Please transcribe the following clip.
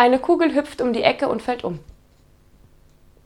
Eine Kugel hüpft um die Ecke und fällt um.